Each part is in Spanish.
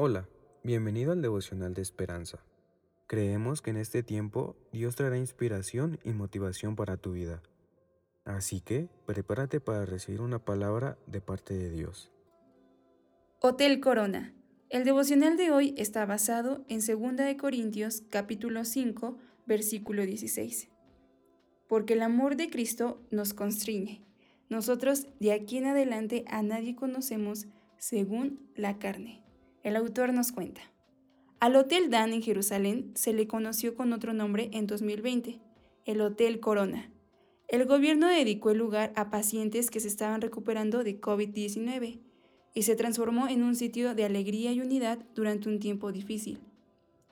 Hola, bienvenido al devocional de esperanza. Creemos que en este tiempo Dios traerá inspiración y motivación para tu vida. Así que prepárate para recibir una palabra de parte de Dios. Hotel Corona. El devocional de hoy está basado en 2 Corintios capítulo 5, versículo 16. Porque el amor de Cristo nos constriñe. Nosotros de aquí en adelante a nadie conocemos según la carne. El autor nos cuenta. Al Hotel Dan en Jerusalén se le conoció con otro nombre en 2020, el Hotel Corona. El gobierno dedicó el lugar a pacientes que se estaban recuperando de COVID-19 y se transformó en un sitio de alegría y unidad durante un tiempo difícil.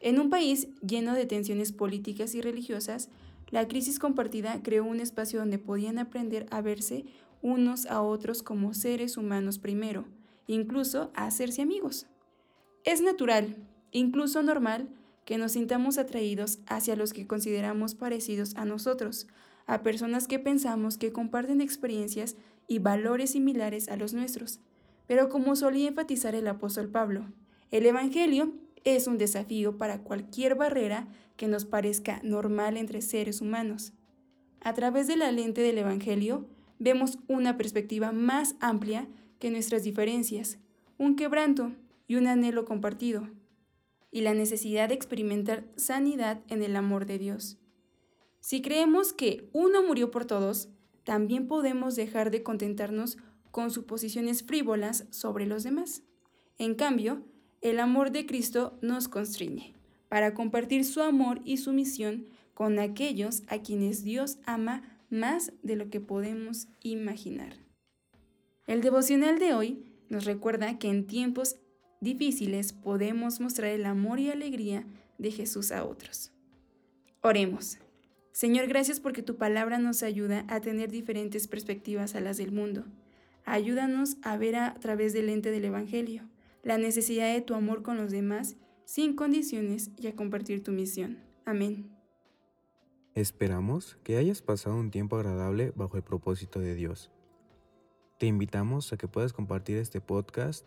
En un país lleno de tensiones políticas y religiosas, la crisis compartida creó un espacio donde podían aprender a verse unos a otros como seres humanos primero, incluso a hacerse amigos. Es natural, incluso normal, que nos sintamos atraídos hacia los que consideramos parecidos a nosotros, a personas que pensamos que comparten experiencias y valores similares a los nuestros. Pero como solía enfatizar el apóstol Pablo, el Evangelio es un desafío para cualquier barrera que nos parezca normal entre seres humanos. A través de la lente del Evangelio vemos una perspectiva más amplia que nuestras diferencias, un quebranto, y un anhelo compartido, y la necesidad de experimentar sanidad en el amor de Dios. Si creemos que uno murió por todos, también podemos dejar de contentarnos con suposiciones frívolas sobre los demás. En cambio, el amor de Cristo nos constriñe para compartir su amor y su misión con aquellos a quienes Dios ama más de lo que podemos imaginar. El devocional de hoy nos recuerda que en tiempos difíciles podemos mostrar el amor y alegría de Jesús a otros. Oremos. Señor, gracias porque tu palabra nos ayuda a tener diferentes perspectivas a las del mundo. Ayúdanos a ver a través del lente del Evangelio la necesidad de tu amor con los demás sin condiciones y a compartir tu misión. Amén. Esperamos que hayas pasado un tiempo agradable bajo el propósito de Dios. Te invitamos a que puedas compartir este podcast